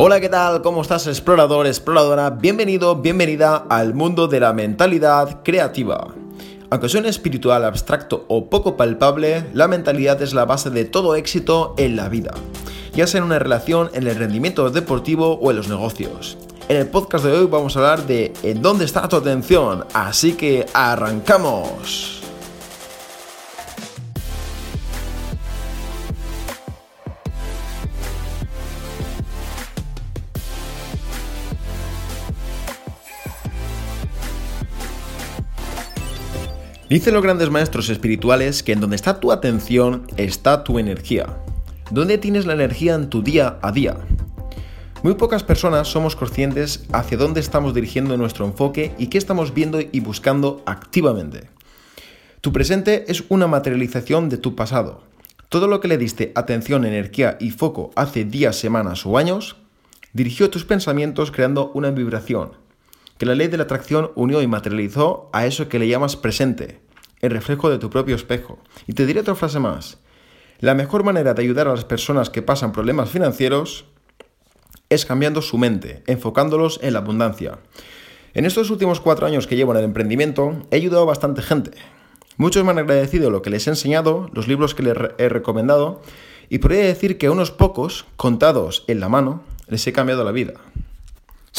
Hola, ¿qué tal? ¿Cómo estás, explorador, exploradora? Bienvenido, bienvenida al mundo de la mentalidad creativa. Aunque suene espiritual, abstracto o poco palpable, la mentalidad es la base de todo éxito en la vida, ya sea en una relación, en el rendimiento deportivo o en los negocios. En el podcast de hoy vamos a hablar de ¿en dónde está tu atención? Así que arrancamos. Dicen los grandes maestros espirituales que en donde está tu atención está tu energía. ¿Dónde tienes la energía en tu día a día? Muy pocas personas somos conscientes hacia dónde estamos dirigiendo nuestro enfoque y qué estamos viendo y buscando activamente. Tu presente es una materialización de tu pasado. Todo lo que le diste atención, energía y foco hace días, semanas o años, dirigió tus pensamientos creando una vibración, que la ley de la atracción unió y materializó a eso que le llamas presente, el reflejo de tu propio espejo. Y te diré otra frase más. La mejor manera de ayudar a las personas que pasan problemas financieros es cambiando su mente, enfocándolos en la abundancia. En estos últimos cuatro años que llevo en el emprendimiento, he ayudado a bastante gente. Muchos me han agradecido lo que les he enseñado, los libros que les he recomendado, y podría decir que a unos pocos, contados en la mano, les he cambiado la vida.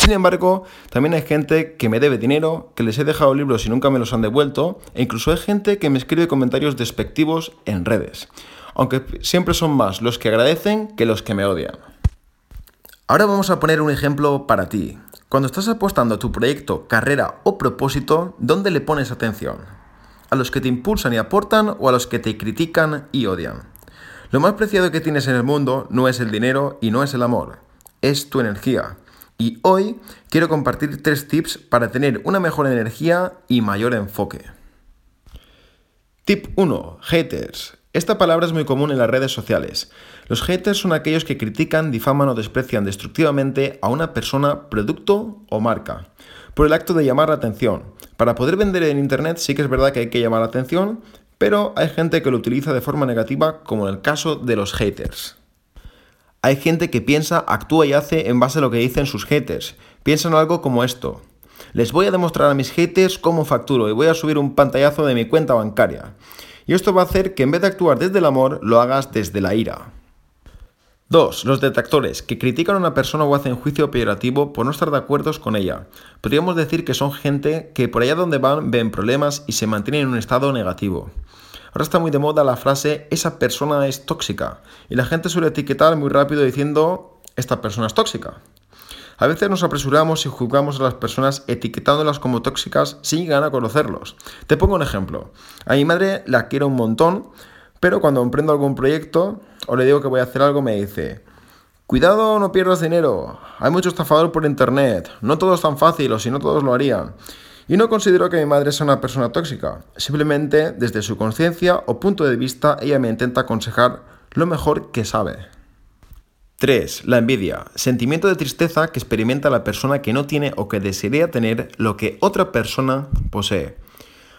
Sin embargo, también hay gente que me debe dinero, que les he dejado libros y nunca me los han devuelto, e incluso hay gente que me escribe comentarios despectivos en redes, aunque siempre son más los que agradecen que los que me odian. Ahora vamos a poner un ejemplo para ti. Cuando estás apostando a tu proyecto, carrera o propósito, ¿dónde le pones atención? ¿A los que te impulsan y aportan o a los que te critican y odian? Lo más preciado que tienes en el mundo no es el dinero y no es el amor, es tu energía. Y hoy quiero compartir tres tips para tener una mejor energía y mayor enfoque. Tip 1. Haters. Esta palabra es muy común en las redes sociales. Los haters son aquellos que critican, difaman o desprecian destructivamente a una persona, producto o marca, por el acto de llamar la atención. Para poder vender en Internet sí que es verdad que hay que llamar la atención, pero hay gente que lo utiliza de forma negativa como en el caso de los haters. Hay gente que piensa, actúa y hace en base a lo que dicen sus haters. Piensan algo como esto. Les voy a demostrar a mis haters cómo facturo y voy a subir un pantallazo de mi cuenta bancaria. Y esto va a hacer que en vez de actuar desde el amor, lo hagas desde la ira. 2. Los detractores, que critican a una persona o hacen juicio peyorativo por no estar de acuerdo con ella. Podríamos decir que son gente que por allá donde van ven problemas y se mantienen en un estado negativo. Ahora está muy de moda la frase esa persona es tóxica y la gente suele etiquetar muy rápido diciendo esta persona es tóxica. A veces nos apresuramos y juzgamos a las personas etiquetándolas como tóxicas sin llegar a conocerlos. Te pongo un ejemplo. A mi madre la quiero un montón, pero cuando emprendo algún proyecto o le digo que voy a hacer algo me dice, cuidado no pierdas dinero, hay mucho estafador por internet, no todo es tan fácil o si no todos lo harían. Y no considero que mi madre sea una persona tóxica, simplemente desde su conciencia o punto de vista ella me intenta aconsejar lo mejor que sabe. 3. La envidia. Sentimiento de tristeza que experimenta la persona que no tiene o que desearía tener lo que otra persona posee.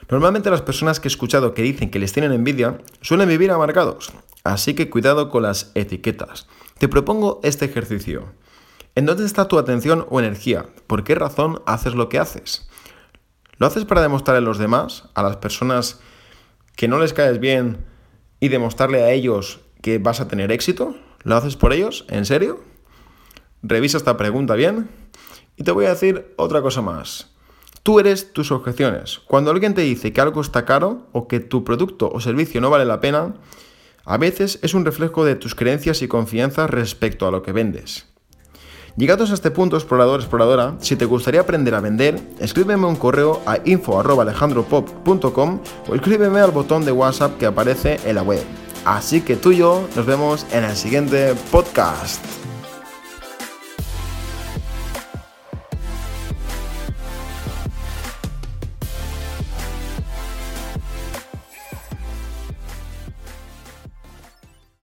Normalmente las personas que he escuchado que dicen que les tienen envidia suelen vivir amargados, así que cuidado con las etiquetas. Te propongo este ejercicio. ¿En dónde está tu atención o energía? ¿Por qué razón haces lo que haces? ¿Lo haces para demostrar a los demás, a las personas que no les caes bien y demostrarle a ellos que vas a tener éxito? ¿Lo haces por ellos? ¿En serio? Revisa esta pregunta bien. Y te voy a decir otra cosa más. Tú eres tus objeciones. Cuando alguien te dice que algo está caro o que tu producto o servicio no vale la pena, a veces es un reflejo de tus creencias y confianza respecto a lo que vendes. Llegados a este punto, explorador, exploradora, si te gustaría aprender a vender, escríbeme un correo a info.alejandropop.com o escríbeme al botón de WhatsApp que aparece en la web. Así que tú y yo nos vemos en el siguiente podcast.